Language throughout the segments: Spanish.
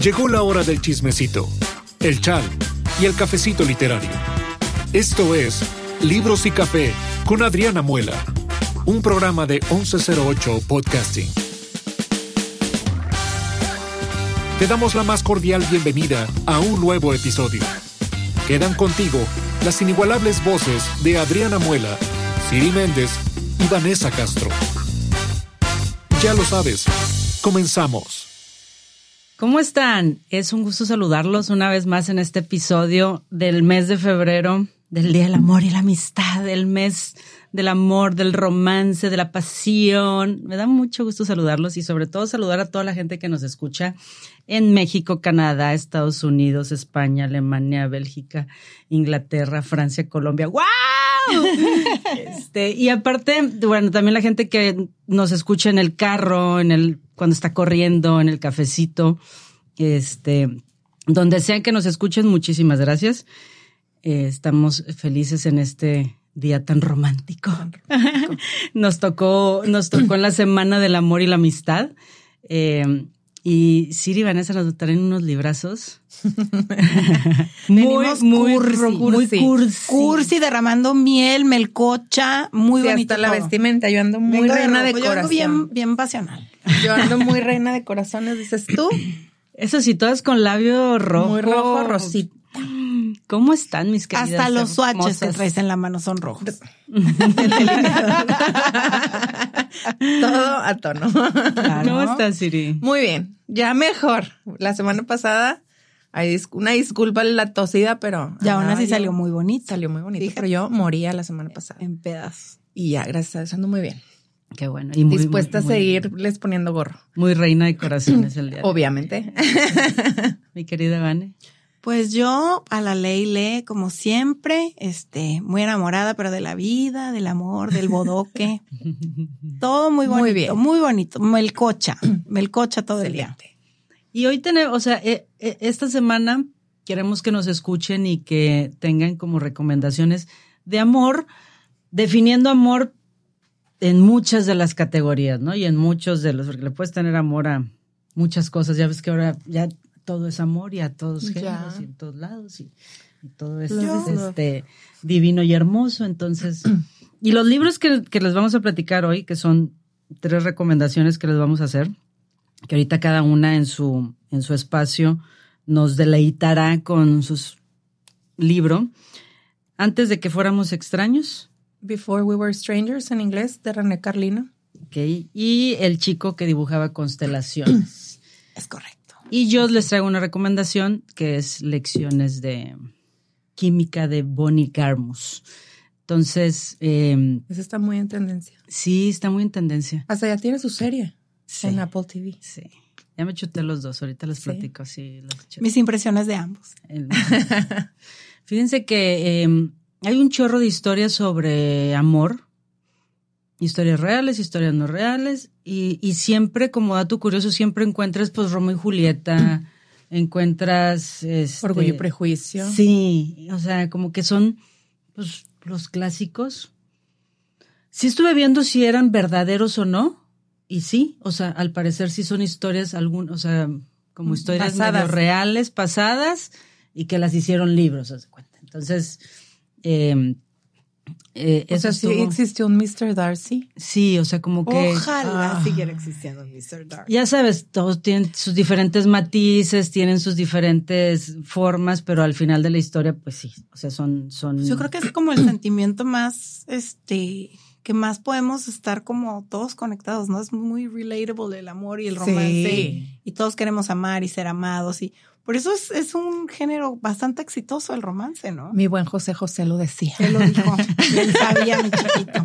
Llegó la hora del chismecito, el chal y el cafecito literario. Esto es Libros y Café con Adriana Muela, un programa de 1108 Podcasting. Te damos la más cordial bienvenida a un nuevo episodio. Quedan contigo las inigualables voces de Adriana Muela, Siri Méndez y Vanessa Castro. Ya lo sabes, comenzamos. ¿Cómo están? Es un gusto saludarlos una vez más en este episodio del mes de febrero, del Día del Amor y la Amistad, del mes del amor, del romance, de la pasión. Me da mucho gusto saludarlos y sobre todo saludar a toda la gente que nos escucha en México, Canadá, Estados Unidos, España, Alemania, Bélgica, Inglaterra, Francia, Colombia. ¡Wow! Este, y aparte, bueno, también la gente que nos escucha en el carro, en el, cuando está corriendo, en el cafecito, este, donde sea que nos escuchen, muchísimas gracias. Eh, estamos felices en este día tan romántico. nos tocó, nos tocó en la semana del amor y la amistad. Eh, y Siri y Vanessa nos traen unos librazos. muy, muy, cursi, muy cursi. Cursi, derramando miel, melcocha, muy sí, bonita. Hasta la vestimenta, yo ando muy Vengo reina de, rojo, corazón. Yo ando bien, bien pasional. Yo ando muy reina de corazones, dices tú. Eso sí, todas con labio rojo. Muy rojo, rosita. ¿Cómo están mis queridas Hasta los swatches que traes en la mano son rojos. Todo a tono. Claro. ¿Cómo estás, Siri? Muy bien, ya mejor. La semana pasada, una disculpa la tosida, pero. Y aún así salió muy bonito. Salió muy bonito, Fíjate. pero yo moría la semana pasada. En pedazos. Y ya, gracias a Dios, ando muy bien. Qué bueno. Y muy, Dispuesta muy, a seguirles poniendo gorro. Muy, reina de corazones el día. de hoy. Obviamente. Mi querida Vane. Pues yo a la ley le, como siempre, este, muy enamorada, pero de la vida, del amor, del bodoque. todo muy bonito, Muy bien. muy bonito. Melcocha, melcocha todo el día. Y hoy tenemos, o sea, eh, eh, esta semana queremos que nos escuchen y que tengan como recomendaciones de amor, definiendo amor en muchas de las categorías, ¿no? Y en muchos de los, porque le puedes tener amor a muchas cosas. Ya ves que ahora ya todo es amor y a todos Ya. géneros y en todos lados y, y todo es este divino y hermoso. Entonces, y los libros que, que les vamos a platicar hoy, que son tres recomendaciones que les vamos a hacer, que ahorita cada una en su, en su espacio nos deleitará con su libro. Antes de que fuéramos extraños, Before We Were Strangers en inglés de René Carlino. ¿ok? y el chico que dibujaba constelaciones. Es correcto. y yo les traigo una recomendación que es Lecciones de Química de Bonnie Garmus. Entonces, eh, Ese está muy en tendencia. sí, está muy en tendencia. Hasta ya tiene su serie Sí, en Apple TV. sí. Ya me chuté los dos, ahorita les Sí. platico. Sí, los. Mis impresiones de ambos. El- Fíjense que eh, hay un chorro de historias sobre amor, historias reales, historias no reales, y, y siempre, como dato curioso, siempre encuentras pues Romeo y Julieta, encuentras... Este, Orgullo y prejuicio. Sí, o sea, como que son pues, los clásicos. Sí estuve viendo si eran verdaderos o no, y sí, o sea, al parecer sí son historias, algún, o sea, como historias Pasadas. reales, pasadas, y que las hicieron libros, de cuenta. Entonces, eh, eh, O eso sea, sí estuvo- existió un Mr. Darcy. sí, o sea, como que... Ojalá Ah. siguiera existiendo Mr. Dark. Ya sabes, todos tienen sus diferentes matices, tienen sus diferentes formas, pero al final de la historia, pues sí, o sea, son... son Yo creo que es como el sentimiento más, este, que más podemos estar como todos conectados, ¿no? Es muy relatable el amor y el romance. Sí. Y todos queremos amar y ser amados. Y por eso es, es un género bastante exitoso el romance, ¿no? Mi buen José José lo decía. Él lo dijo. él sabía, mi chiquito.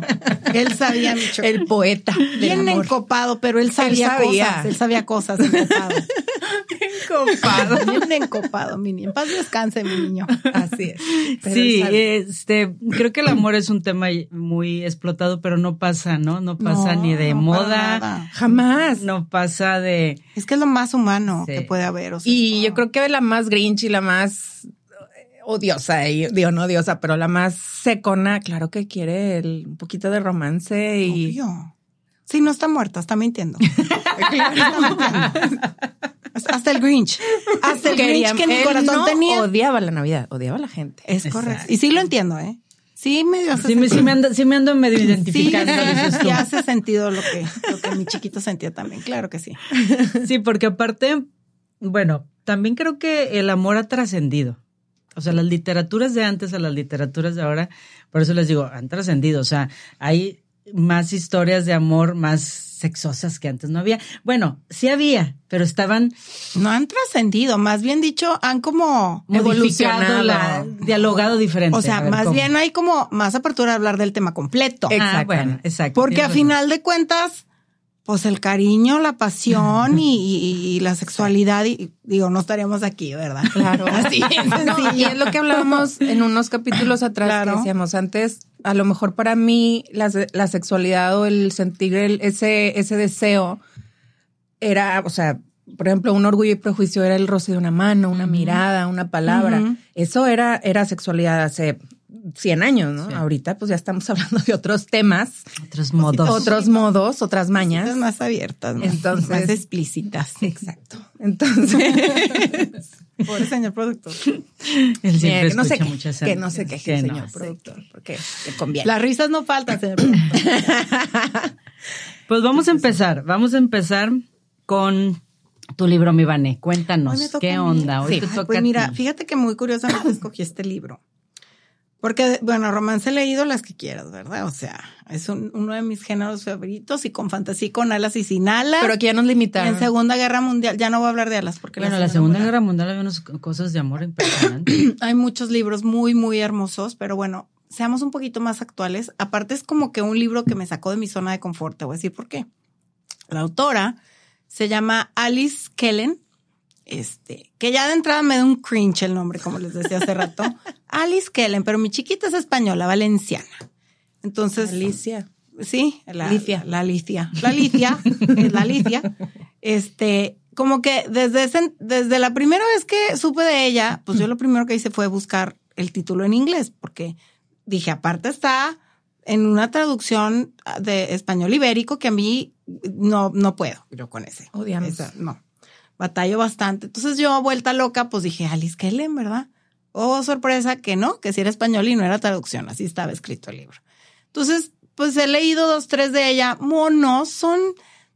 Él sabía, mi chiquito. El poeta. Bien amor. encopado, pero él sabía, sabía. cosas. Él sabía cosas encopado. Encopado. Bien encopado, mi niño. En paz descanse, mi niño. Así es. Pero Sí, este, creo que el amor es un tema muy explotado, pero no pasa, ¿no? No pasa No, ni de no, moda. Jamás. no pasa de... Es que es lo más humano Sí. que puede haber. o sea, Y yo como- creo que la más grinch y la más eh, odiosa, y, digo no odiosa, pero la más secona, claro que quiere el- un poquito de romance y Obvio. Sí, no está muerta, está mintiendo. Está mintiendo. Está hasta el Grinch. Hasta el Quería- Grinch que mi corazón no tenía. odiaba la Navidad, odiaba a la gente. Es correcto. Y sí lo entiendo, ¿eh? Sí, medio hace Sí, me, sí, me ando, sí me ando medio identificando, sí hace sentido lo que, lo que mi chiquito sentía también, claro que sí. Sí, porque aparte, bueno, también creo que el amor ha trascendido. O sea, las literaturas de antes a las literaturas de ahora, por eso les digo, han trascendido. O sea, hay más historias de amor más sexosas que antes no había. Bueno, sí había, pero estaban No han trascendido, más bien dicho, han como modificado, Evolucionado. la, dialogado diferente. O sea, ver, más ¿cómo? bien hay como más apertura a hablar del tema completo. Ah, Exactamente. bueno, exacto. Porque a final de cuentas, pues el cariño, la pasión y, y- y la sexualidad, y digo, no estaríamos aquí, ¿verdad? Claro. Así es No, y es lo que hablábamos en unos capítulos atrás Claro. que decíamos antes, a lo mejor para mí la, la sexualidad o el sentir el- ese, ese deseo era, o sea, por ejemplo, un orgullo y prejuicio era el roce de una mano, una mirada, una palabra. Eso era, era sexualidad hace 100 años, ¿no? Sí. Ahorita pues ya estamos hablando de otros temas, Otros modos. otros modos, otras mañas. Más abiertas, más, Entonces- más explícitas. Exacto. Entonces, Pobre señor productor. Él Mira, siempre que no sé muchas que no se queje, que señor productor, porque le conviene. Las risas no faltan, señor productor. Pues vamos a empezar, vamos a empezar con tu libro, mi Vané. Hoy Cuéntanos, ¿qué onda? Hoy Sí. te Ay, pues a mira, ti. fíjate que muy curiosamente escogí este libro. Porque, bueno, romance he leído las que quieras, ¿verdad? O sea, es un- uno de mis géneros favoritos y con fantasía, con alas y sin alas. Pero aquí ya nos limitaron. en Segunda Guerra Mundial, ya no voy a hablar de alas porque Bueno, la Segunda Guerra Mundial había unas cosas de amor impresionantes. Hay muchos libros muy, muy hermosos, pero bueno, seamos un poquito más actuales. Aparte es como que un libro que me sacó de mi zona de confort, te voy a decir por qué. La autora se llama Alice Kellen, este, que ya de entrada me da un cringe el nombre, como les decía hace rato. Alice Kellen, pero mi chiquita es española, valenciana. Entonces, Alicia. Sí, la Licia. La Licia. La Licia, es la Licia. Este, como que desde ese- desde la primera vez que supe de ella, pues yo lo primero que hice fue buscar el título en inglés, porque dije, aparte está en una traducción de español ibérico que a mí no, no puedo yo con ese. Odiamos. Esa, no. Batallo bastante. Entonces yo, vuelta loca, pues dije, Alice Kellen, ¿verdad? Oh, sorpresa, que no, que si era español y no era traducción, así estaba escrito el libro. Entonces, pues he leído dos, tres de ella. Monos son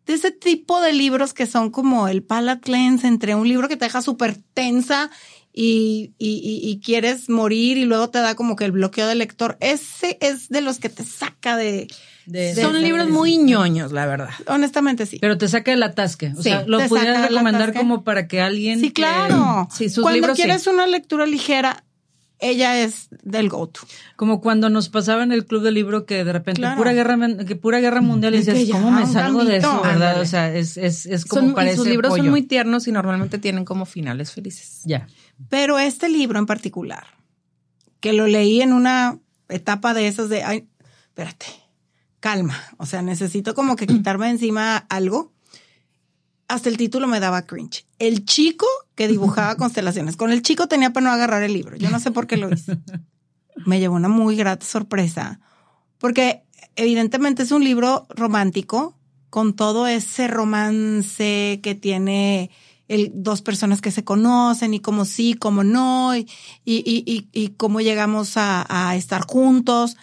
de ese tipo de libros que son como el palate cleanse entre un libro que te deja súper tensa y, y, y- y quieres morir y luego te da como que el bloqueo del lector. Ese es de los que te saca de... De- de- Son de- libros muy ñoños, la verdad. Honestamente sí. Pero te saca el atasque. O Sí, sea, lo pudieras recomendar como para que alguien. Sí, que- claro. sí, sus Cuando libros sí. quieres una lectura ligera, ella es del go-to. Como cuando nos pasaba en el club del libro que de repente Claro. pura guerra que pura guerra mundial y Es que dices, ya, ¿cómo me salgo de eso, verdad? O sea, es, es, es como Son, parece sus libros pollo. son muy tiernos y normalmente tienen como finales felices. Ya. Pero este libro en particular, que lo leí en una etapa de esas de, ay, espérate, calma. O sea, necesito como que quitarme de encima algo. Hasta el título me daba cringe. El chico que dibujaba constelaciones. Con el chico tenía para no agarrar el libro. Yo no sé por qué lo hice. Me llevó una muy grata sorpresa. Porque evidentemente es un libro romántico con todo ese romance que tiene el, dos personas que se conocen y como sí, como no, y, y, y, y- cómo llegamos a, a estar juntos.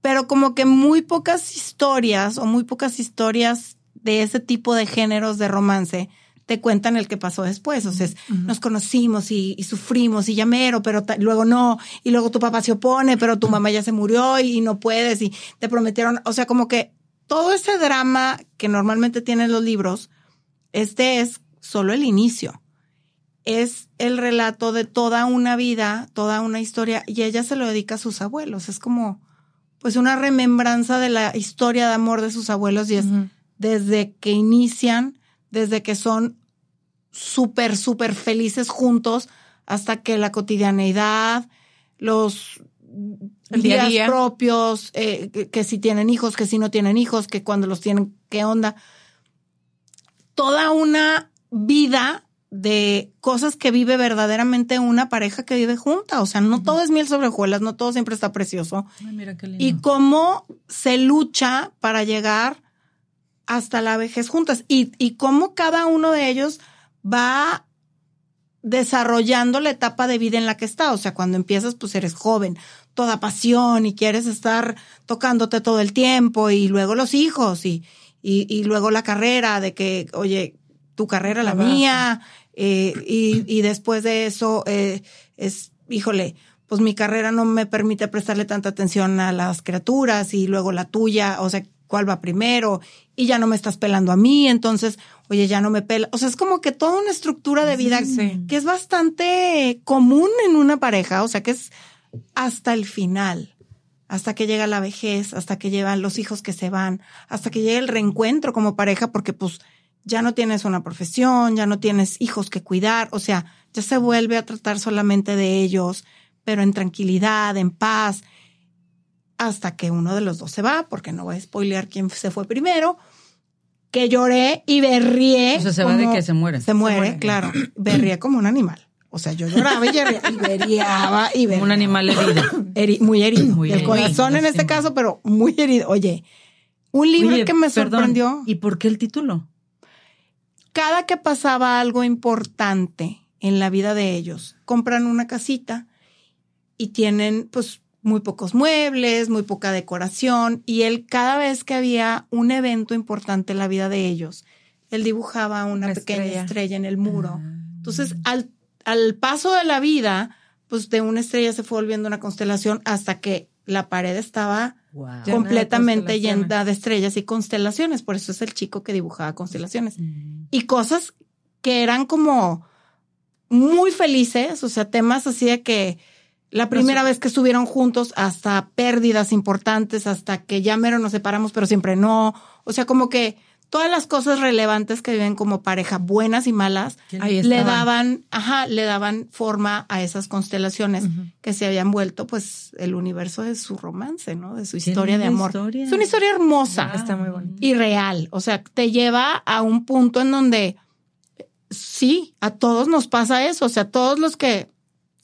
Pero como que muy pocas historias o muy pocas historias de ese tipo de géneros de romance te cuentan el que pasó después. O sea, es, nos conocimos y, y sufrimos y llamero, pero luego no. Y luego tu papá se opone, pero tu mamá ya se murió y, y no puedes y te prometieron. O sea, como que todo ese drama que normalmente tienen los libros, este es solo el inicio. Es el relato de toda una vida, toda una historia, y ella se lo dedica a sus abuelos. Es como, pues, una remembranza de la historia de amor de sus abuelos, y es desde que inician, desde que son súper, súper felices juntos, hasta que la cotidianeidad, los El día a días día. propios, eh, que, que si tienen hijos, que si no tienen hijos, que cuando los tienen, qué onda. Toda una vida de cosas que vive verdaderamente una pareja que vive junta. O sea, no todo es miel sobre hojuelas, no todo siempre está precioso Ay, mira qué lindo. y cómo se lucha para llegar hasta la vejez juntas y, y cómo cada uno de ellos va desarrollando la etapa de vida en la que está. O sea, cuando empiezas, pues eres joven, toda pasión y quieres estar tocándote todo el tiempo y luego los hijos y, y, y luego la carrera de que, oye, tu carrera, la mía, eh, y, y después de eso eh, es, híjole, pues mi carrera no me permite prestarle tanta atención a las criaturas y luego la tuya, o sea, cuál va primero y ya no me estás pelando a mí, entonces, oye, ya no me pela. O sea, es como que toda una estructura de vida Sí. que es bastante común en una pareja, o sea, que es hasta el final, hasta que llega la vejez, hasta que llegan los hijos que se van, hasta que llega el reencuentro como pareja, porque pues ya no tienes una profesión, ya no tienes hijos que cuidar, o sea, ya se vuelve a tratar solamente de ellos, pero en tranquilidad, en paz, hasta que uno de los dos se va, porque no voy a spoilear quién se fue primero, que lloré y berrié. O sea, se va de como- que se muere. Se muere, muere. claro. Berrié como un animal. O sea, yo lloraba y berriaba y berriaba. Un animal herido. Eri- muy herido. Muy el herido, corazón en este caso, pero muy herido. Oye, un libro Oye, que me perdón, sorprendió. ¿Y por qué el título? Cada que pasaba algo importante en la vida de ellos, compran una casita y tienen pues muy pocos muebles, muy poca decoración y él cada vez que había un evento importante en la vida de ellos, él dibujaba una Una pequeña estrella. estrella en el muro. Ah. Entonces, al, al paso de la vida, pues de una estrella se fue volviendo una constelación hasta que la pared estaba Wow. Completamente llena de estrellas y constelaciones. Por eso es el chico que dibujaba constelaciones. Mm. Y cosas que eran como muy felices, o sea, temas así de que la primera vez que estuvieron juntos, hasta pérdidas importantes, hasta que ya mero nos separamos, pero siempre no. O sea, como que todas las cosas relevantes que viven como pareja, buenas y malas, le daban, ajá, le daban forma a esas constelaciones que se habían vuelto, pues, el universo de su romance, ¿no? De su historia de amor. historia. Es una historia hermosa Está muy bonito. y real. O sea, te lleva a un punto en donde sí, a todos nos pasa eso. O sea, todos los que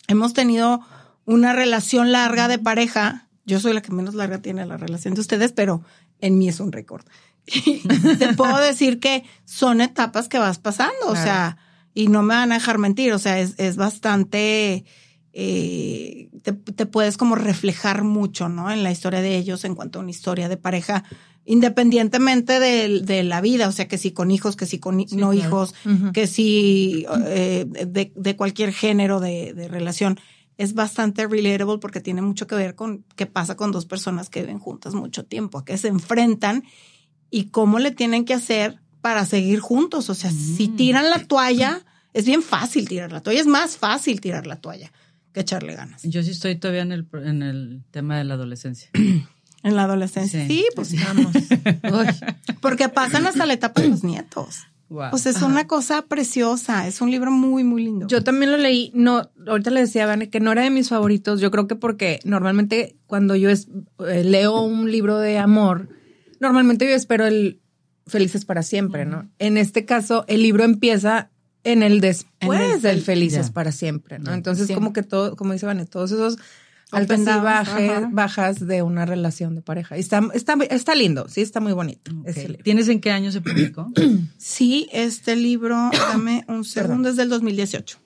hemos tenido una relación larga de pareja, yo soy la que menos larga tiene la relación de ustedes, pero en mí es un récord. Y te puedo decir que son etapas que vas pasando, o sea, y no me van a dejar mentir, o sea, es, es bastante, eh, te, te puedes como reflejar mucho, ¿no? En la historia de ellos en cuanto a una historia de pareja, independientemente de, de la vida, o sea, que si con hijos, que si con no claro. hijos, que si eh, de, de cualquier género de, de relación. Es bastante relatable porque tiene mucho que ver con qué pasa con dos personas que viven juntas mucho tiempo, a qué se enfrentan y cómo le tienen que hacer para seguir juntos. O sea, si Mm. tiran la toalla, es bien fácil tirar la toalla, es más fácil tirar la toalla que echarle ganas. Yo sí estoy todavía en el, en el tema de la adolescencia. En la adolescencia. Sí. Sí, pues sí. Vamos. Porque pasan hasta la etapa de los nietos. Wow. Pues es una cosa preciosa, es un libro muy, muy lindo. Yo también lo leí, no, ahorita le decía a Vane que no era de mis favoritos, yo creo que porque normalmente cuando yo es- eh, leo un libro de amor, normalmente yo espero el Felices para siempre, ¿no? En este caso, el libro empieza en el después En el del fel- Felices Ya. para siempre, ¿no? Entonces, como que todo, como dice Vane, todos esos altas y bajes, bajas de una relación de pareja. Está, está, está lindo, sí, está muy bonito libro. ¿Tienes en qué año se publicó? Sí, este libro, dame un segundo, es del 2018.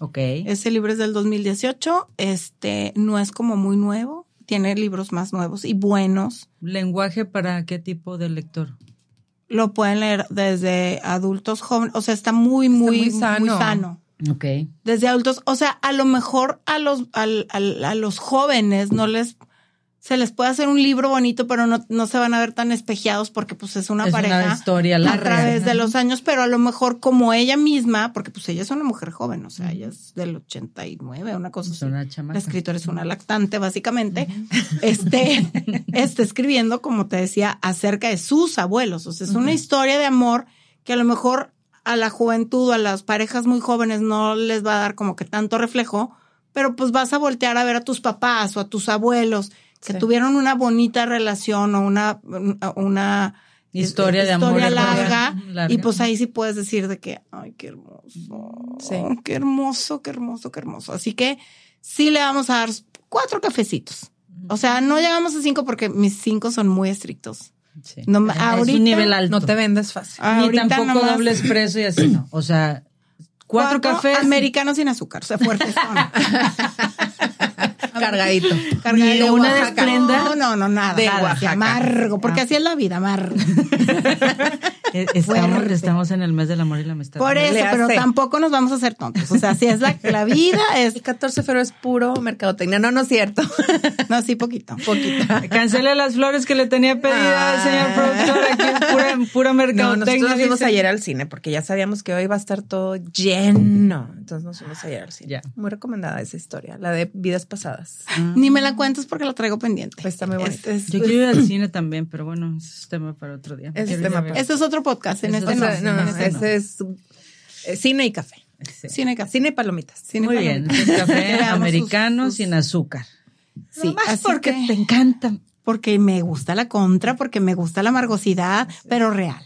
ok. Ese libro es del 2018, este no es como muy nuevo, tiene libros más nuevos y buenos. ¿Lenguaje para qué tipo de lector? Lo pueden leer desde adultos jóvenes, o sea, está muy, muy, muy muy sano. sano. Ok. Desde adultos, o sea, a lo mejor a los, al- al- a los jóvenes no les, se les puede hacer un libro bonito, pero no, no se van a ver tan espejeados porque pues es una es pareja. una historia a través de los años, pero a lo mejor como ella misma, porque pues ella es una mujer joven, o sea, ella es del 89, una cosa Es así. una chamaca. La escritora es una lactante, básicamente. Este está escribiendo, como te decía, acerca de sus abuelos. O sea, es una historia de amor que a lo mejor a la juventud, a las parejas muy jóvenes no les va a dar como que tanto reflejo, pero pues vas a voltear a ver a tus papás o a tus abuelos que Sí. tuvieron una bonita relación o una, una Historia de amor historia larga, larga, larga. y pues ahí sí puedes decir de que, ay, qué hermoso, Sí. qué hermoso, qué hermoso, qué hermoso. Así que sí le vamos a dar cuatro cafecitos. O sea, no llegamos a cinco porque mis cinco son muy estrictos. Sí. No me- es ahorita un nivel alto. No te vendes fácil. Ni tampoco nomás- doble expreso y así no. O sea, Cuatro, cafés. Americanos sin azúcar, o sea, fuertes son. Cargadito. Cargado Ni de una. No, no, no, nada. De nada, Oaxaca. amargo, porque así es la vida, amargo. Eh, Estamos, Fuerte. estamos en el mes del amor y la amistad. Por eso, pero tampoco nos vamos a hacer tontos. O sea, así es la, la vida, es. El 14 de febrero es puro mercadotecnia. No, no es cierto. No, sí, poquito. Poquito. Cancele las flores que le tenía pedidas, Ah. señor productor. Aquí es pura, pura No, mercadotecnia. nosotros nos fuimos ayer al cine porque ya sabíamos que hoy va a estar todo lleno. Entonces nos fuimos ayer al cine. Ya. Muy recomendada esa historia, la de vidas pasadas. Ni me la cuentes porque la traigo pendiente. Pues está muy bonita. Es- es- Yo quiero ir al cine también, pero bueno, ese es tema para otro día. Es tema para- Este es otro podcast. En Eso este no. sea, no, no, este no. ese es eh, cine y café. Sí. Cine café. Cine y palomitas. Cine Muy para- bien, café americano sus- sus- sin azúcar. Sí, así porque que- te encanta. porque me gusta la contra, porque me gusta la amargosidad, pero real.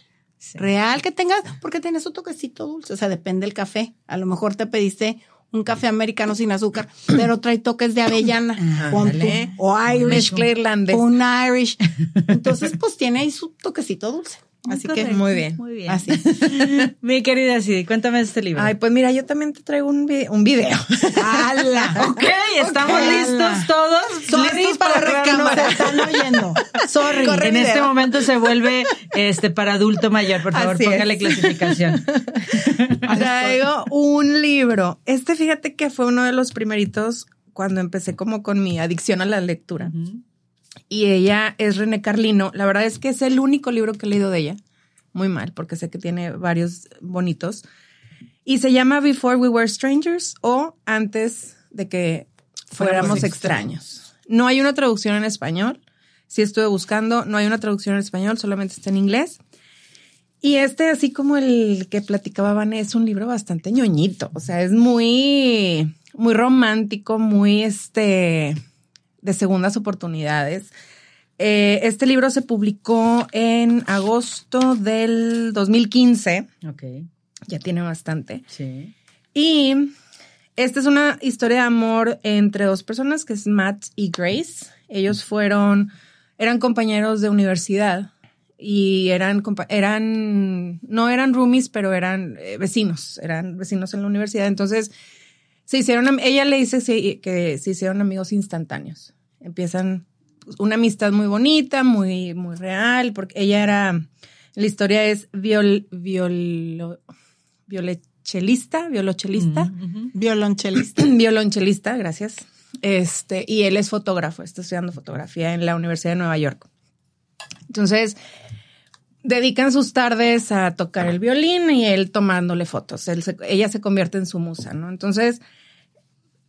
Real que tengas, porque tienes un toquecito dulce, o sea, depende del café. A lo mejor te pediste un café americano sin azúcar, pero trae toques de avellana, Ándale. o Irish, un Irish. Entonces, pues tiene ahí su toquecito dulce. Así que, muy bien. Muy bien. así. Mi querida Sidi, cuéntame este libro. Ay, pues mira, yo también te traigo un, vi- un video. ¡Hala! ok, estamos listos todos. Sorry listos para nos cámara. están oyendo. Sorry. Corre En este momento se vuelve este para adulto mayor, por favor, Así es. póngale clasificación. Traigo un libro. Este, fíjate que fue uno de los primeritos cuando empecé como con mi adicción a la lectura. Y ella es René Carlino. La verdad es que es el único libro que he leído de ella. Muy mal, porque sé que tiene varios bonitos. Y se llama Before We Were Strangers o Antes de que fuéramos extraños. No hay una traducción en español. Sí estuve buscando, no hay una traducción en español, solamente está en inglés. Y este, así como el que platicaba Van, es un libro bastante ñoñito. O sea, es muy, muy romántico, muy este, de segundas oportunidades. Eh, este libro se publicó en agosto del 2015. Ok, Ya tiene bastante. sí. Y esta es una historia de amor entre dos personas, que es Matt y Grace. Ellos fueron, eran compañeros de universidad y eran, eran, no eran roomies, pero eran eh, vecinos, eran vecinos en la universidad. Entonces, se hicieron, ella le dice que se hicieron amigos instantáneos. Empiezan una amistad muy bonita, muy, muy real, porque ella era, la historia es viol, violo, violoncelista, violoncelista, Ujú. Violonchelista. violonchelista, gracias. Este, y él es fotógrafo, está estudiando fotografía en la Universidad de Nueva York. Entonces, dedican sus tardes a tocar el violín y él tomándole fotos. Él se- ella se convierte en su musa, ¿no? Entonces,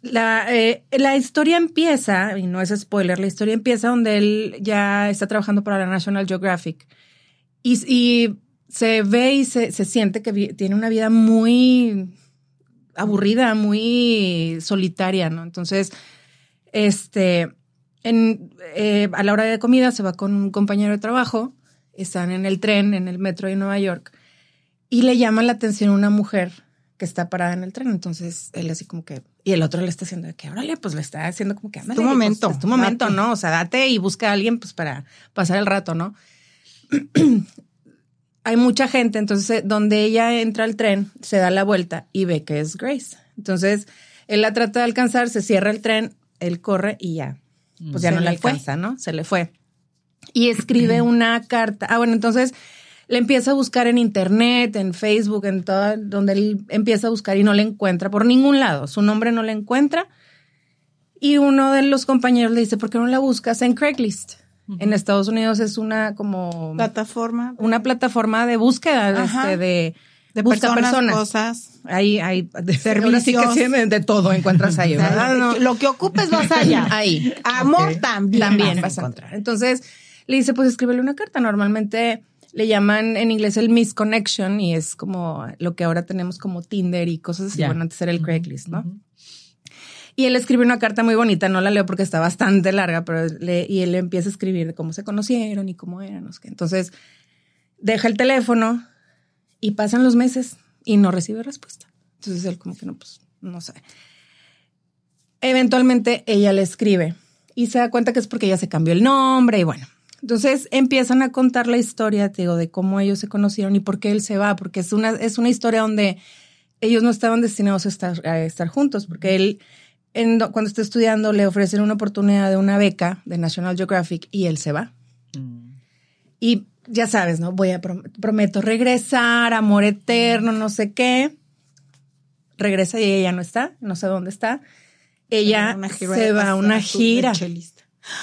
la, eh, la historia empieza, y no es spoiler, la historia empieza donde él ya está trabajando para la National Geographic y, se ve y se, se siente que tiene una vida muy aburrida, muy solitaria, ¿no? Entonces, este, eh, a la hora de comida se va con un compañero de trabajo, están en el tren, en el metro de Nueva York, y le llama la atención una mujer que está parada en el tren. Entonces, él así como que, y el otro le está haciendo de que, órale, pues le está haciendo como que, ándale, tu pues, momento, es tu momento, date. ¿no? O sea, date y busca a alguien, pues, para pasar el rato, ¿no? Hay mucha gente, entonces, eh, donde ella entra al tren, se da la vuelta y ve que es Grace. Entonces, él la trata de alcanzar, se cierra el tren, él corre y ya, pues ya Se no la fue. alcanza, ¿no? Se le fue. Y escribe una carta. Ah, bueno, entonces le empieza a buscar en internet, en Facebook, en todo, donde él empieza a buscar y no le encuentra por ningún lado. Su nombre no le encuentra. Y uno de los compañeros le dice, ¿por qué no la buscas en Craigslist? En Estados Unidos es una como Plataforma. una plataforma de búsqueda de, este, de, de busca personas, personas. cosas. Ahí hay Servicios. ahora sí que sí, de, de todo encuentras ahí, ¿verdad? No. Lo que ocupes vas allá. Ahí. Amor también. También vas a encontrar. Entonces le dice, pues escríbele una carta. Normalmente le llaman en inglés el misconnection y es como lo que ahora tenemos como Tinder y cosas así. Ya. Bueno, antes era el Craigslist, ¿no? Y él escribe una carta muy bonita, no la leo porque está bastante larga, pero le, y él empieza a escribir de cómo se conocieron y cómo eran. no sé qué. Entonces deja el teléfono y pasan los meses y no recibe respuesta. Entonces él como que no, pues no sabe. Eventualmente ella le escribe y se da cuenta que es porque ella se cambió el nombre y bueno. Entonces empiezan a contar la historia, te digo, de cómo ellos se conocieron y por qué él se va, porque es una, es una historia donde ellos no estaban destinados a estar, a estar juntos, porque él, en, cuando está estudiando, le ofrecen una oportunidad de una beca de National Geographic y él se va. Mm. Y ya sabes, ¿no? Voy a, prometo regresar, amor eterno, no sé qué. Regresa y ella no está, no sé dónde está. Ella se va a una gira.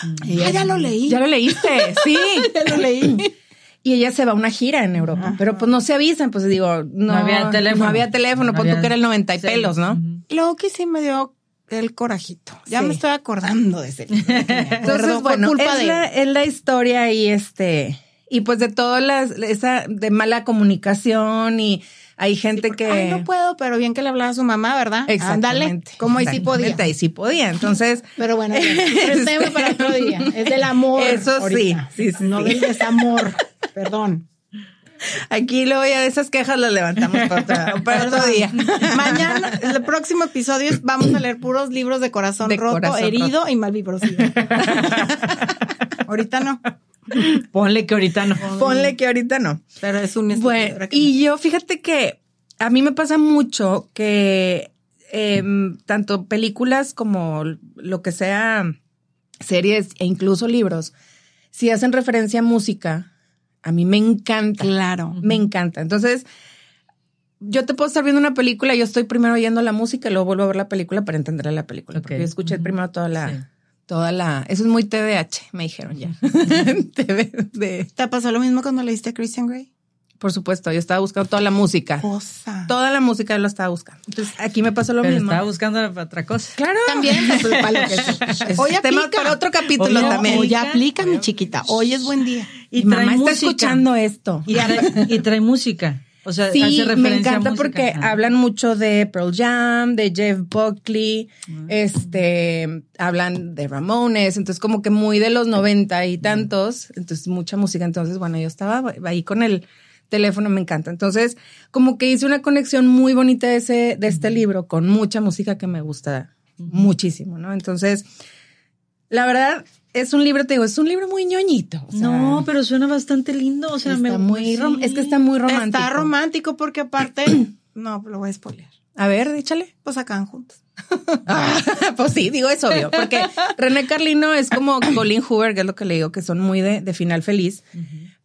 Ah, ya lo leí. Ya lo leíste, sí. ya lo leí. Y ella se va a una gira en Europa, pero pues no se avisan, pues digo, no, había teléfono. No había teléfono, no que era el 90 y pelos, ¿no? Luego que sí me dio el corajito. Ya me estoy acordando de ese. Entonces, bueno, es, la, es la historia y este, y pues de todas las, esa de mala comunicación y hay gente que. Ay, no puedo, pero bien que le hablaba a su mamá, ¿verdad? Exactamente. como ahí sí podía. Ahí sí podía. Entonces. Pero bueno, es tema para otro día. Es del amor. Eso sí, sí, sí, No del desamor. Perdón. Aquí luego ya esas quejas las levantamos para, otro, día. Mañana, el próximo episodio vamos a leer puros libros de corazón roto, herido y malvibrosivo. Ahorita no. Ponle que ahorita no. Ponle que ahorita no. Pero es un bueno, Y yo fíjate que a mí me pasa mucho que em, tanto películas como lo que sea series e incluso libros, si hacen referencia a música, a mí me encanta. Claro. Me encanta. Entonces, yo te puedo estar viendo una película, yo estoy primero oyendo la música y luego vuelvo a ver la película para entender la película. Porque yo escuché primero toda la, toda la, eso es muy TDH, me dijeron ya. ¿Te pasó lo mismo cuando leíste Christian Grey? Por supuesto, yo estaba buscando toda la música. Cosa. Toda la música yo la estaba buscando. Entonces, aquí me pasó lo Pero mismo. Estaba buscando otra cosa. Claro. También. Hoy tema para otro capítulo también. Hoy aplica, mi chiquita. Hoy es buen día. Y, y mamá está escuchando esto. Y y trae música. O sea, sí, hace referencia me encanta porque hablan mucho de Pearl Jam, de Jeff Buckley, ah. este, hablan de Ramones, entonces como que muy de los noventa y tantos, entonces mucha música. Entonces, bueno, yo estaba ahí con el teléfono, me encanta. Entonces, como que hice una conexión muy bonita de ese, de este libro con mucha música que me gusta muchísimo, ¿no? Entonces, la verdad, es un libro, te digo, es un libro muy ñoñito. no, pero suena bastante lindo. O sea, me, muy es que está muy romántico. Está romántico porque aparte, no, lo voy a spoilear. A ver, échale. Pues acaban juntos. Ah, pues sí, digo, es obvio, porque René Carlino es como Colin Hoover, que es lo que le digo, que son muy de, de final feliz,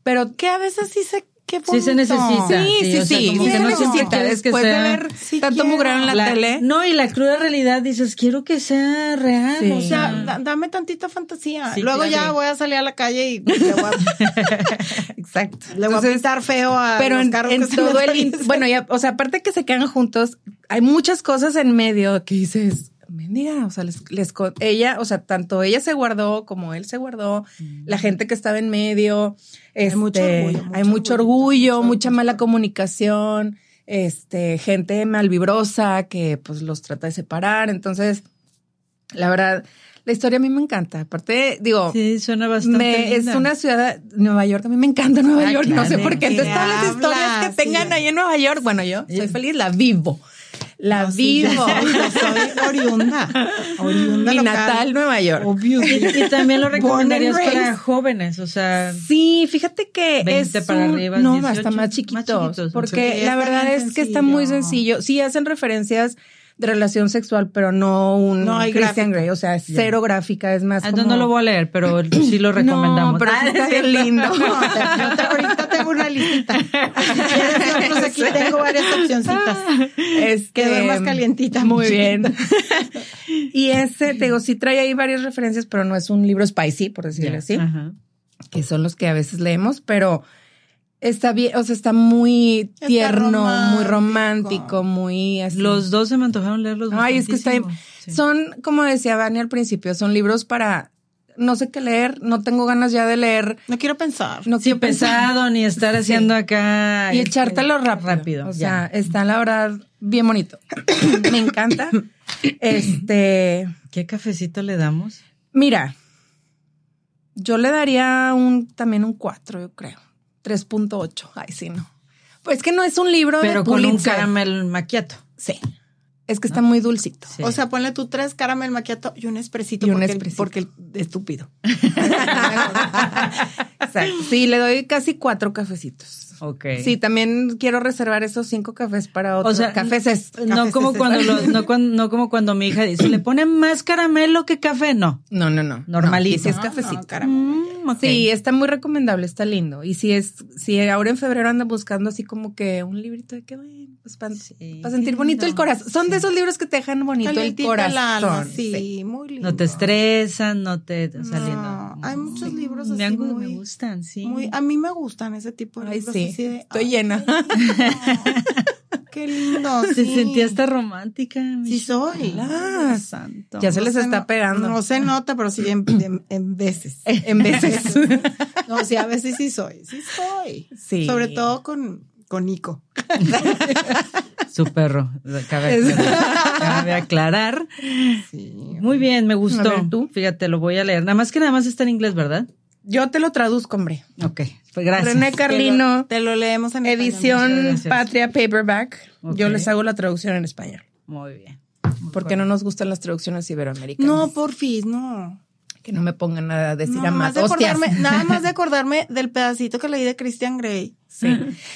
pero que a veces sí se Sí se necesita. Sí, sí, sí. sí, como que no necesita. Después de ver tanto mugrero en la, tele. No, y la cruda realidad dices, quiero que sea real. O sea, dame tantita fantasía. Luego ya voy a salir a la calle y le voy a, Exacto. Le voy a pintar feo a pero los en, carros en todo el... Bueno, ya, o sea, aparte que se quedan juntos, hay muchas cosas en medio que dices, mendiga, o sea, les, les, ella, o sea, tanto ella se guardó como él se guardó, la gente que estaba en medio, este, hay mucho orgullo, hay mucho orgullo, mucha mala comunicación, este, gente malvibrosa que pues los trata de separar, entonces, la verdad, la historia a mí me encanta. Aparte, digo. Sí, suena bastante. Es una ciudad, Nueva York, a mí me encanta Nueva ah, York, no sé por qué. Entonces, todas las historias que tengan ahí en Nueva York, bueno, yo soy feliz, la vivo. La vivo. soy oriunda. Oriunda Mi natal, Nueva York. Y, también lo recomendarías para jóvenes, o sea. Sí, fíjate que 20 es para arriba. No, hasta más chiquitos. porque la verdad es que está muy sencillo. Sí hacen referencias de relación sexual, pero no un Christian Grey, o sea, cero gráfica, es más Entonces no lo voy a leer, pero sí lo recomendamos. No, pero está bien lindo. ahorita tengo una listita. aquí tengo varias opcioncitas. Es que más calientita. Muy bien. y ese, te digo, sí trae ahí varias referencias, pero no es un libro spicy, por decirlo así. Que son los que a veces leemos, pero Está bien, o sea, está muy tierno, muy romántico, muy así. Los dos se me antojaron leerlos. Ay, es que está Son, como decía Vani al principio, son libros para no sé qué leer, no tengo ganas ya de leer. No quiero pensar. No quiero pensado ni estar haciendo acá. Y este, echártelo rápido. rápido o sea, está la verdad bien bonito. me encanta. Este. ¿Qué cafecito le damos? Mira, yo le daría un también un 4, yo creo. 3.8. Ay, sí, no. Pues que no es un libro Pero con un caramel maquiato. Sí. Es que está muy dulcito. O sea, ponle tú tres caramel maquiato y un espresito. Y un porque, espresito. porque estúpido. Sí, le doy casi cuatro cafecitos. Ok. Sí, también quiero reservar esos cinco cafés para otros. O sea, cafés es. No Cafés como es- cuando no, cuan- no como cuando mi hija dice, le ponen más caramelo que café, no. No, no, no. Normalito. No, y si es cafecito. no, caramelo. Mm. Sí, está muy recomendable, está lindo. Y si es, si ahora en febrero anda buscando así como que un librito de que bueno, pues para Sí. sentir bonito el corazón. Son de esos libros que te dejan bonito el corazón. el alma, sí, muy lindo. No te estresan, no te... O sea, No, lindo. hay muchos libros me, así me muy- gustan, sí. Muy, a mí me gustan ese tipo de Ay, libros sí. Así de, Estoy ay, llena. Qué lindo. Se sí. sentía hasta romántica. Sí soy. Ah, santo. Ya se les está no- pegando. No se nota, pero sí en, en- en veces. en veces. No, sí, a veces sí soy. Sí soy. Sí. Sobre todo con, con Nico. Su perro. Cabe aclarar. Cabe aclarar. Sí. Muy bien, me gustó. ¿tú? Fíjate, lo voy a leer. Nada más que nada más está en inglés, ¿verdad? Yo te lo traduzco, hombre. Ok, pues gracias. René Carlino, Te lo leemos en español. Muchas edición. Patria Paperback. Yo les hago la traducción en español. Muy bien. Porque no nos gustan las traducciones iberoamericanas. No, porfis, no. Que no me pongan a decir No, a nada, más más de hostias. acordarme, nada más de acordarme del pedacito que leí de Christian Grey. Sí.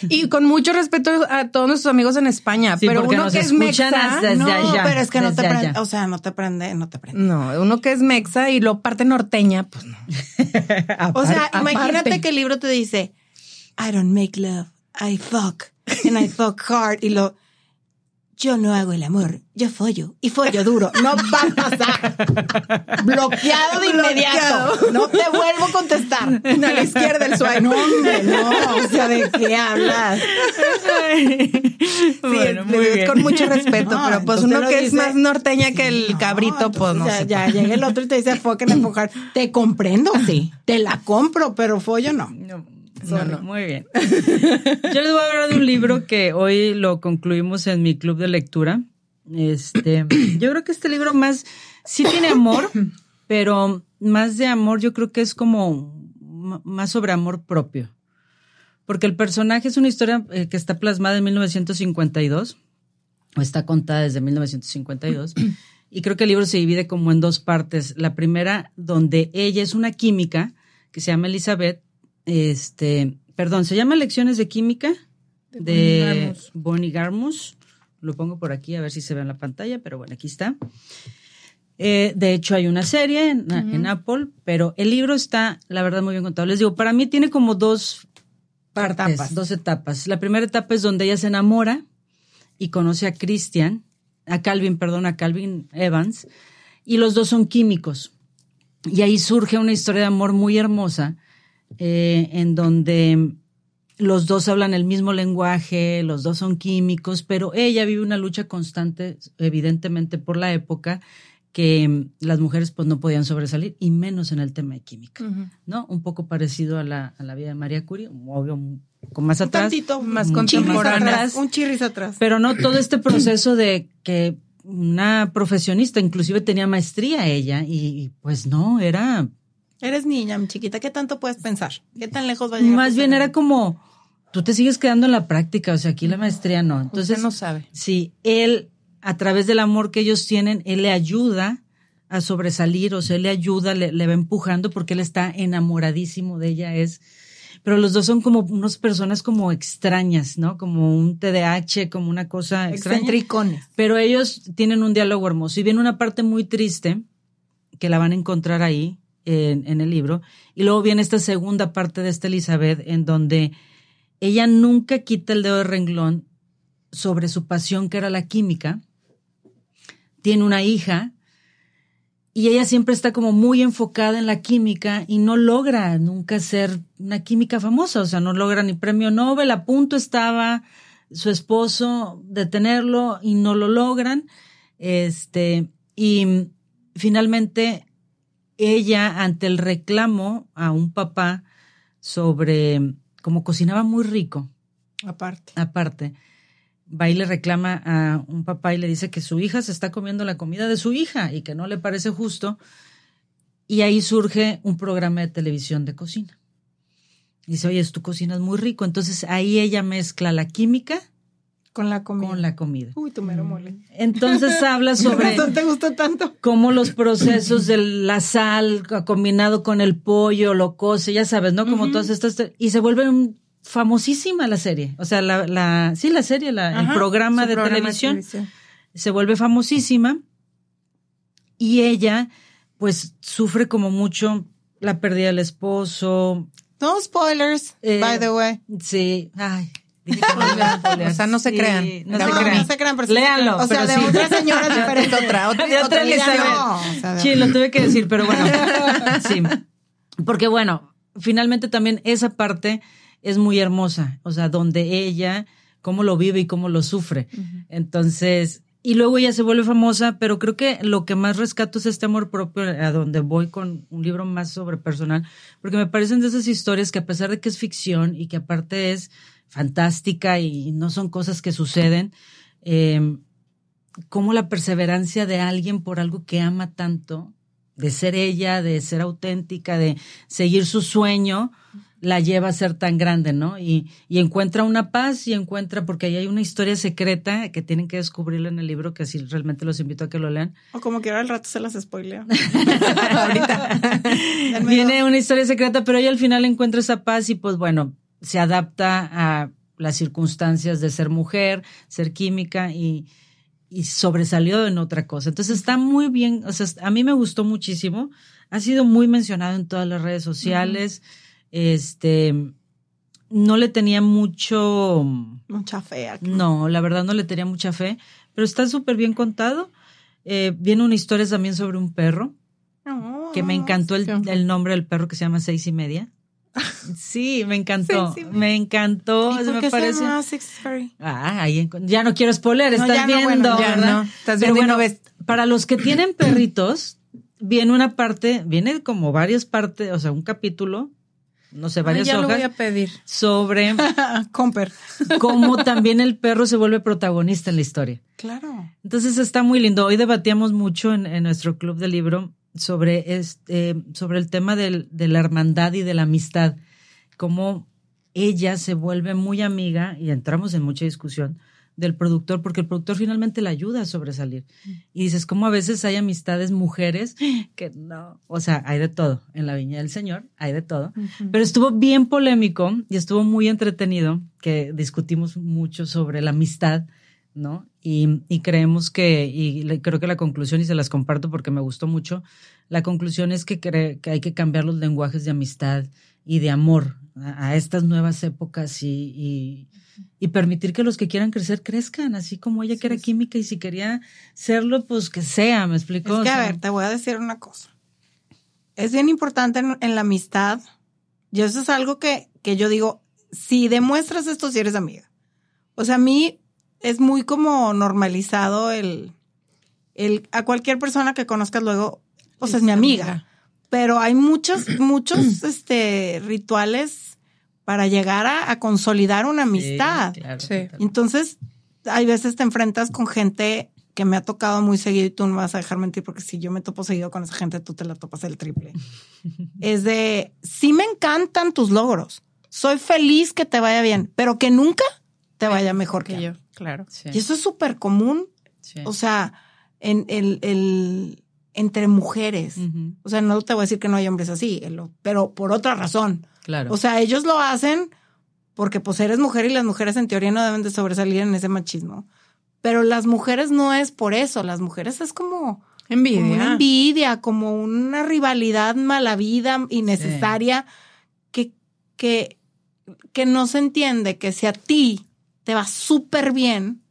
Y con mucho respeto a todos nuestros amigos en España, Sí, pero porque uno que es mexa, Desde no, allá, pero es que no te prende, o sea, no te prende, no te prende. no, uno que es mexa y lo parte norteña, pues no. O sea, Aparte. imagínate que el libro te dice, I don't make love, I fuck, and I fuck hard, y lo, yo no hago el amor, yo follo, y follo duro. No va a pasar. Bloqueado de inmediato. No te vuelvo a contestar. No, a la izquierda el swipe. No, hombre, no. O sea, ¿de qué hablas? Sí, bueno, muy es bien. con mucho respeto, No, pero pues uno que es más norteña que el cabrito, pues no ya, sé. ya llega el otro y te dice fuck and enfocar. Te comprendo, sí. Te la compro, pero follo no. No, No, no. Muy bien. Yo les voy a hablar de un libro que hoy lo concluimos en mi club de lectura. Este, yo creo que este libro más, sí tiene amor, pero más de amor, yo creo que es como más sobre amor propio. Porque el personaje es una historia eh, que está plasmada en 1952, o está contada desde 1952, y creo que el libro se divide como en dos partes. La primera, donde ella es una química, que se llama Elizabeth, este, perdón, se llama Lecciones de Química De de Bonnie Garmus. Bonnie Garmus. Lo pongo por aquí a ver si se ve en la pantalla, pero bueno, aquí está. Eh, de hecho, hay una serie en, en Apple, pero el libro está, la verdad, muy bien contado. Les digo, para mí tiene como dos partes, Etapas. dos etapas. La primera etapa es donde ella se enamora y conoce a Christian, a Calvin, perdón, a Calvin Evans, y los dos son químicos. Y ahí surge una historia de amor muy hermosa, eh, en donde los dos hablan el mismo lenguaje, los dos son químicos, pero ella vive una lucha constante, evidentemente por la época, que mm, las mujeres pues no podían sobresalir, y menos en el tema de química. ¿no? Un poco parecido a la, a la vida de María Curie, obvio, poco más Un atrás. tantito más un chirris contemporánea. Un chirris atrás. Pero no todo este proceso de que una profesionista, inclusive tenía maestría ella, y, y, pues no, era Eres niña, mi chiquita. ¿Qué tanto puedes pensar? ¿Qué tan lejos va a llegar? Más bien era como, tú te sigues quedando en la práctica, o sea, aquí la maestría no. Entonces Entonces, no sabe. sí, él, a través del amor que ellos tienen, él le ayuda a sobresalir, o sea, él le ayuda, le, le va empujando porque él está enamoradísimo de ella, es, pero los dos son como unas personas como extrañas, ¿no? Como un TDAH, como una cosa extraña. Pero ellos tienen un diálogo hermoso. Y viene una parte muy triste que la van a encontrar ahí en, el libro. Y luego viene esta segunda parte de esta Elizabeth en donde ella nunca quita el dedo de renglón sobre su pasión que era la química. Tiene una hija y ella siempre está como muy enfocada en la química y no logra nunca ser una química famosa, o sea, no logra ni premio Nobel, a punto estaba su esposo de tenerlo y no lo logran. Este, y finalmente ella, ante el reclamo a un papá sobre cómo cocinaba muy rico, Aparte. aparte, va y le reclama a un papá y le dice que su hija se está comiendo la comida de su hija y que no le parece justo. Y ahí surge un programa de televisión de cocina. Dice, oye, tú cocinas muy rico. Entonces ahí ella mezcla la química Con la comida. con la comida. Uy, tu mero mole. Entonces habla ¿Por sobre te gusta tanto? cómo los procesos de la sal combinado con el pollo lo cose, ya sabes, ¿no? Como todas estas, y se vuelve un famosísima la serie. O sea, la, la sí, la serie, la, el programa, de, programa televisión se vuelve famosísima y ella, pues, sufre como mucho la pérdida del esposo. No spoilers, Eh, by the way. Sí, ay. O sea, no se Sí, crean. No, No, se crean. no se crean, pero Léanlo. O sea, de sí. otra señora diferente. otra, otra, de otra Elizabeth. No, o sea, de- Sí, lo tuve que decir, pero bueno. sí. Porque bueno, finalmente también esa parte es muy hermosa. O sea, donde ella, cómo lo vive y cómo lo sufre. Entonces, y luego ella se vuelve famosa, pero creo que lo que más rescato es este amor propio a donde voy con un libro más sobre personal, porque me parecen de esas historias que a pesar de que es ficción y que aparte es fantástica y no son cosas que suceden, eh, como la perseverancia de alguien por algo que ama tanto, de ser ella, de ser auténtica, de seguir su sueño, la lleva a ser tan grande, ¿no? Y, y encuentra una paz y encuentra, porque ahí hay una historia secreta que tienen que descubrirla en el libro, que así realmente los invito a que lo lean. O como quiera al rato se las spoileo. Ahorita viene una historia secreta, pero ella al final encuentra esa paz y pues bueno, se adapta a las circunstancias de ser mujer, ser química y, y sobresalió en otra cosa. Entonces está muy bien, o sea, a mí me gustó muchísimo. Ha sido muy mencionado en todas las redes sociales. Este, no le tenía mucho, Mucha fea. no, la verdad no le tenía mucha fe, pero está súper bien contado. Eh, viene una historia también sobre un perro No, que me encantó el, el nombre del perro que se llama Seis y Media. Sí, me encantó. Me encantó. ¿Y por qué parece. Ah, ahí encu- ya no quiero spoiler, No, estás no, viendo, bueno, ya ¿verdad? no. Estás viendo bueno, no ves. para los que tienen perritos, viene una parte, viene como varias partes, o sea, un capítulo, no sé, Ay, varias ya lo voy a pedir. sobre Comper. cómo también el perro se vuelve protagonista en la historia. Claro. Entonces está muy lindo. Hoy debatíamos mucho en, en nuestro club de libro sobre este, sobre el tema del- de la hermandad y de la amistad. Cómo ella se vuelve muy amiga, y entramos en mucha discusión, del productor, porque el productor finalmente la ayuda a sobresalir. Y dices, cómo a veces hay amistades mujeres que no, o sea, hay de todo. En la Viña del Señor hay de todo. Pero estuvo bien polémico y estuvo muy entretenido, que discutimos mucho sobre la amistad, ¿no? Y, y creemos que, y le- creo que la conclusión, y se las comparto porque me gustó mucho, la conclusión es que, que hay que cambiar los lenguajes de amistad y de amor a, a estas nuevas épocas y, y, y permitir que los que quieran crecer crezcan, así como ella que era química y si quería serlo, pues que sea, ¿me explico? Es que, O a ver, te voy a decir una cosa. Es bien importante en, en la amistad. Y eso es algo que, que yo digo, si demuestras esto, si eres amiga. O sea, a mí es muy como normalizado el, el a cualquier persona que conozcas luego, pues es mi amiga. Pero hay muchos, muchos este, rituales para llegar a, a consolidar una amistad. Sí, claro, Sí. Entonces, hay veces te enfrentas con gente que me ha tocado muy seguido y tú no me vas a dejar mentir porque si yo me topo seguido con esa gente, tú te la topas el triple. es de, sí me encantan tus logros. Soy feliz que te vaya bien, pero que nunca te vaya mejor que, Que yo. Claro. Sí, Y eso es súper común, sí. o sea, en el, el- entre mujeres. O sea, no te voy a decir que no hay hombres así, pero por otra razón. claro. O sea, ellos lo hacen porque pues eres mujer y las mujeres en teoría no deben de sobresalir en ese machismo. Pero las mujeres no es por eso, las mujeres es como, Envidia. como una envidia, como una rivalidad mala vida innecesaria que, que, que no se entiende que si a ti te va súper bien,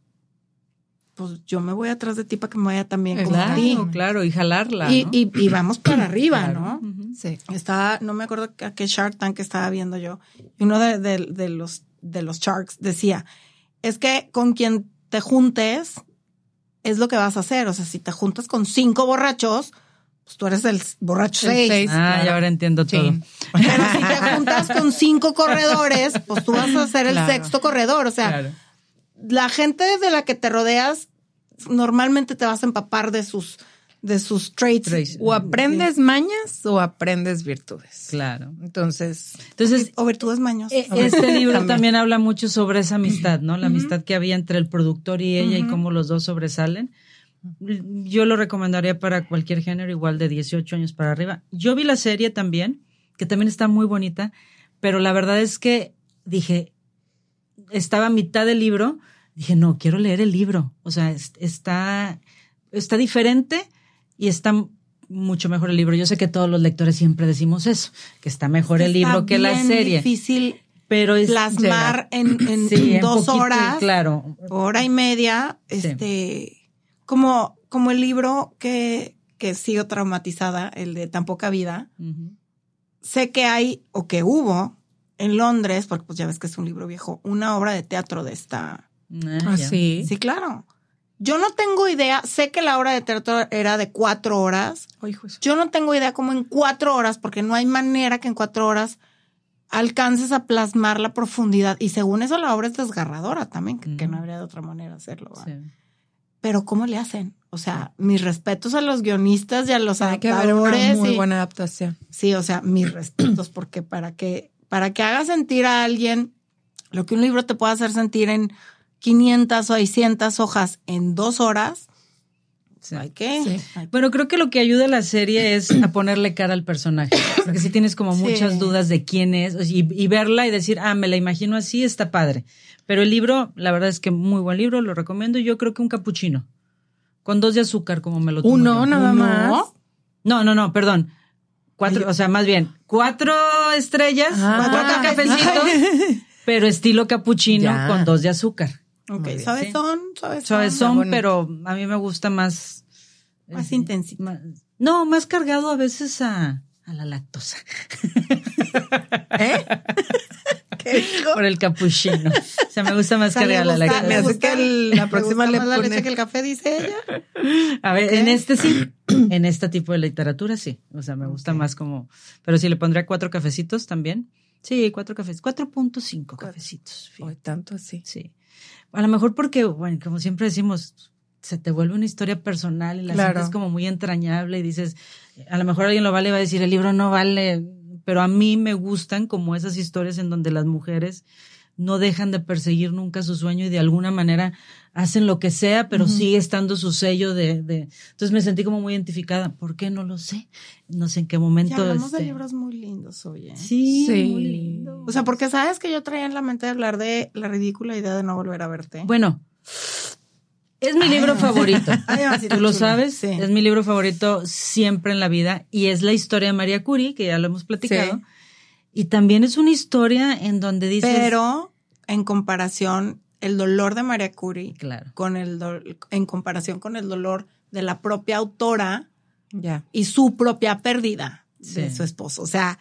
pues yo me voy atrás de ti para que me vaya también como a claro, ti. claro, y jalarla. Y, ¿no? y, y vamos para arriba, Claro. ¿no? Sí. Estaba, no me acuerdo a qué Shark Tank estaba viendo yo. Y uno de, de- de los, de los Sharks decía, es que con quien te juntes es lo que vas a hacer. O sea, si te juntas con cinco borrachos, pues tú eres el borracho El seis. seis. Ah, claro. ya ahora entiendo todo. Pero si te juntas con cinco corredores, pues tú vas a ser el Claro. sexto corredor. O sea, Claro. la gente de la que te rodeas, normalmente te vas a empapar de sus, de sus traits. Traits. O aprendes mañas o aprendes virtudes. Claro. Entonces, Entonces, O virtudes mañosas. e- este libro También. también habla mucho sobre esa amistad, ¿no? La amistad que había entre el productor y ella y cómo los dos sobresalen. Yo lo recomendaría para cualquier género, igual de 18 años para arriba. Yo vi la serie también, que también está muy bonita, pero la verdad es que dije, estaba a mitad del libro, dije, no, quiero leer el libro. O sea, es- está, está diferente y está mucho mejor el libro. Yo sé que todos los lectores siempre decimos eso, que está mejor el libro que la serie. difícil Pero es plasmar en, en Sí, dos poquito, horas, Claro. hora y media, este, como, como el libro que, que sigo traumatizada, el de Tan poca vida. Sé que hay, o que hubo, en Londres, porque pues ya ves que es un libro viejo, una obra de teatro de esta. Ah. Así. Sí, claro. Yo no tengo idea, sé que la obra de teatro era de cuatro horas. Ay, hijo Yo no tengo idea cómo en cuatro horas, porque no hay manera que en cuatro horas alcances a plasmar la profundidad. Y según eso, la obra es desgarradora también, que, que no habría de otra manera hacerlo. Sí. Pero ¿cómo le hacen? O sea, mis respetos a los guionistas y a los Hay que haber una adaptadores. muy y- buena adaptación. Sí, o sea, mis respetos, porque para que, para que haga sentir a alguien lo que un libro te puede hacer sentir en 500 o 600 hojas en dos horas, Sí. hay que. Sí. hay- Bueno, creo que lo que ayuda a la serie es a ponerle cara al personaje. Porque si tienes como muchas dudas de quién es y, y verla y decir, ah, me la imagino así, está padre. Pero el libro, la verdad es que muy buen libro, lo recomiendo. Yo creo que un capuchino. Con dos de azúcar, como me lo tomo Uno, yo. nada Uno. más. No, no, no, perdón. Cuatro, Ay, o sea, más bien, cuatro estrellas, Ah. cuatro cafecitos, pero estilo capuchino Ya. con dos de azúcar. Ok, suavezón, suavezón. Suavezón, pero a mí me gusta más. Más eh, intensito. más- no, más cargado a veces a, a la lactosa. ¿Eh? ¿Qué dijo? Por el capuchino. O sea, me gusta más O sea, cargado a la Me me lactosa. hace gusta- que el- la me próxima gusta le más la leche que el café, dice ella. A ver, Ok. en este sí. En este tipo de literatura sí. O sea, me gusta más como. Pero sí le pondría cuatro cafecitos también. Sí, cuatro cafecitos. 4.5 cafecitos. Hoy tanto así. Sí. A lo mejor porque, bueno, como siempre decimos, se te vuelve una historia personal y la Claro. sientes como muy entrañable y dices, a lo mejor alguien lo vale y va a decir, el libro no vale, pero a mí me gustan como esas historias en donde las mujeres no dejan de perseguir nunca su sueño y de alguna manera hacen lo que sea, pero sigue estando su sello de, de... Entonces me sentí como muy identificada. ¿Por qué? No lo sé. No sé en qué Ya momento. hablamos de este- libros muy lindos, oye. Sí, Sí. muy lindo. O sea, porque sabes que yo traía en la mente de hablar de la ridícula idea de no volver a verte. Bueno, es mi libro favorito. Ay, Tú lo chula. sabes, Sí. es mi libro favorito siempre en la vida y es la historia de María Curie, que ya lo hemos platicado. Sí. Y también es una historia en donde dices... Pero en comparación, el dolor de María Curie Claro. con el do- en comparación con el dolor de la propia autora Ya. y su propia pérdida de su esposo. O sea,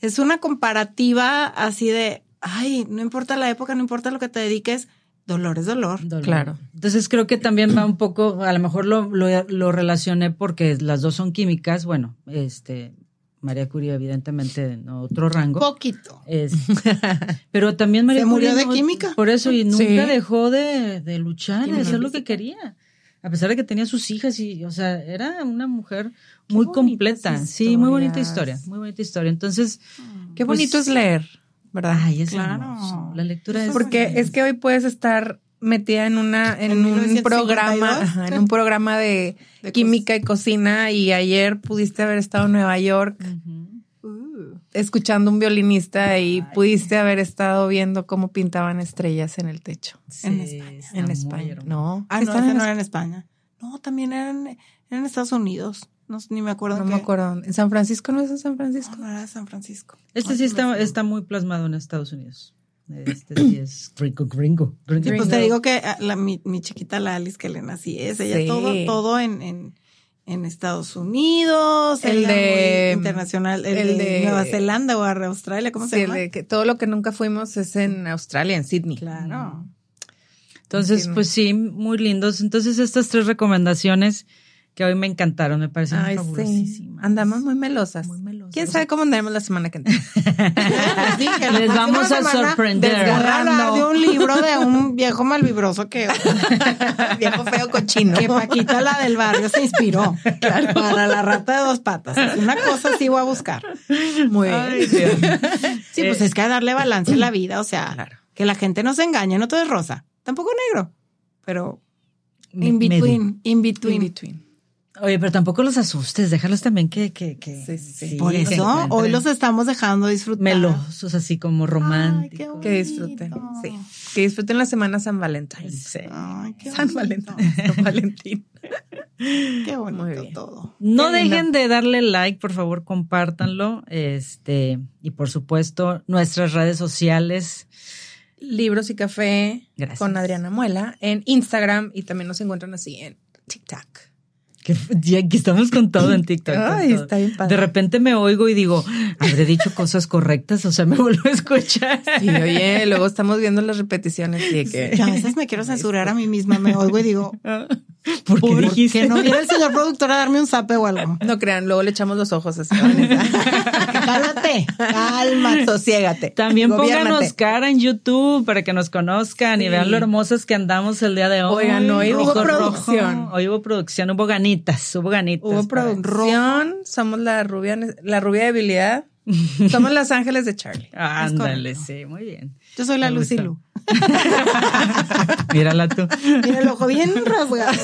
es una comparativa así de, ay, no importa la época, no importa lo que te dediques, dolor es dolor. Dolor. Claro. Entonces creo que también va un poco, a lo mejor lo, lo, lo relacioné porque las dos son químicas, bueno, este, María Curie evidentemente en otro rango. Poquito. Es- pero también María Se murió Curie de no- química. Por eso, y nunca Sí. dejó de, de luchar, de hacer lo que quería. A pesar de que tenía sus hijas y, o sea, era una mujer muy completa. Sí, muy bonita historia, muy bonita historia. Entonces, Qué Pues- bonito es leer, ¿verdad? ay, es Claro. hermoso. La lectura Eso es... Porque es que hoy puedes estar metida en una en, ¿En un 1952? programa ajá, en un programa de, De química y cocina y ayer pudiste haber estado en Nueva York. Uh. escuchando un violinista y pudiste haber estado viendo cómo pintaban estrellas en el techo En España. en España no Ah, no, Están ese en no Es- era en España. No, también eran, eran en Estados Unidos. No, ni me acuerdo. no me acuerdo en San Francisco no es en San Francisco No, no era San Francisco. Este Ay, sí está, está muy plasmado en Estados Unidos. Este sí es gringo, gringo. gringo. Sí, pues te digo que ah, la, mi, mi chiquita, la Alice, que Elena, así es. Ella Sí. todo, todo en, en, en Estados Unidos. El de- internacional. El, el de, de- Nueva Zelanda o Australia, ¿cómo se Sí, llama? de que todo lo que nunca fuimos es en Australia en Sydney Claro. Entonces, Entiendo. pues sí, muy lindos. Entonces, estas tres recomendaciones que hoy me encantaron, me parecen Ay, sí. fabulosísimas. Andamos muy melosas. Muy melosas. ¿Quién sabe cómo andaremos la semana que entra? Les dije, Les vamos a sorprender. Voy a hablar de un libro de un viejo malvibroso que, Viejo feo cochino. que Paquita, la del barrio, se inspiró para la rata de dos patas. Una cosa sí voy a buscar. Muy Ay, bien. Sí, pues es que que darle balance a la vida, o sea, Claro. que la gente no se engañe, no todo es rosa, tampoco negro, pero in between, in between. In between. Oye, pero tampoco los asustes, déjalos también que, que, que Sí, sí, sí. Por eso hoy los estamos dejando disfrutar. melosos, así como Ay, románticos. Que disfruten. Sí. Que disfruten la semana San Valentín. Sí. Ay, qué San. Valentín. San Valentín. Qué Muy bonito bien. todo. No Qué lindo. dejen de darle like, por favor, compártanlo. Este, y por supuesto, nuestras redes sociales. Libros y café Gracias. con Adriana Muela en Instagram y también nos encuentran así en TikTok. Que ya aquí estamos con todo en TikTok. con Ay, todo. está bien padre. De repente me oigo y digo, habré dicho cosas correctas, o sea, me vuelvo a escuchar. Sí, oye, luego estamos viendo las repeticiones y que Yo a veces me quiero censurar a mí misma, me oigo y digo, ¿Por qué ¿por qué no viene el señor productor a darme un zape o algo? no crean, luego le echamos los ojos así. Cálmate, calma. Sosiégate. También Gobiérnate. pónganos cara en YouTube para que nos conozcan y vean lo hermosas que andamos el día de hoy. Oigan, hoy hubo Rojo, producción. Hoy hubo producción, hubo ganitas, hubo ganitas. Hubo producción, somos la rubia, la rubia de habilidad. Somos las ángeles de Charlie. Ándale, sí, muy bien. Yo soy la Me Lucy gusta. Lu. Mírala tú. Mira el ojo bien rasgado.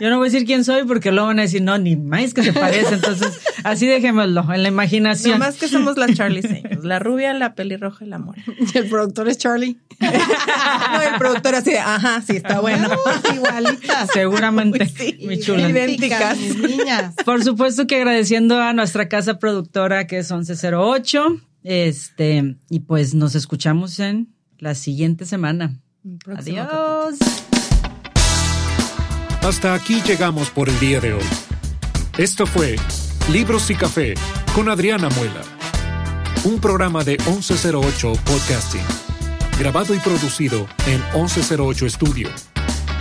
Yo no voy a decir quién soy porque luego van a decir, no, ni más que se parece. Entonces, así dejémoslo, en la imaginación. Nomás que somos las Charlie la rubia, la pelirroja y la mora. El productor es Charlie. No, el productor así de, ajá, sí, está bueno. Vamos, igualitas. Seguramente, Sí, mi chula. idénticas. mis niñas. Por supuesto que agradeciendo a nuestra casa productora que es 1108. Este, y pues nos escuchamos en la siguiente semana. Adiós. Hasta aquí llegamos por el día de hoy. Esto fue Libros y Café con Adriana Muela, un programa de 1108 Podcasting, grabado y producido en 1108 Studio,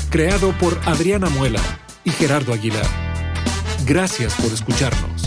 creado por Adriana Muela y Gerardo Aguilar. Gracias por escucharnos.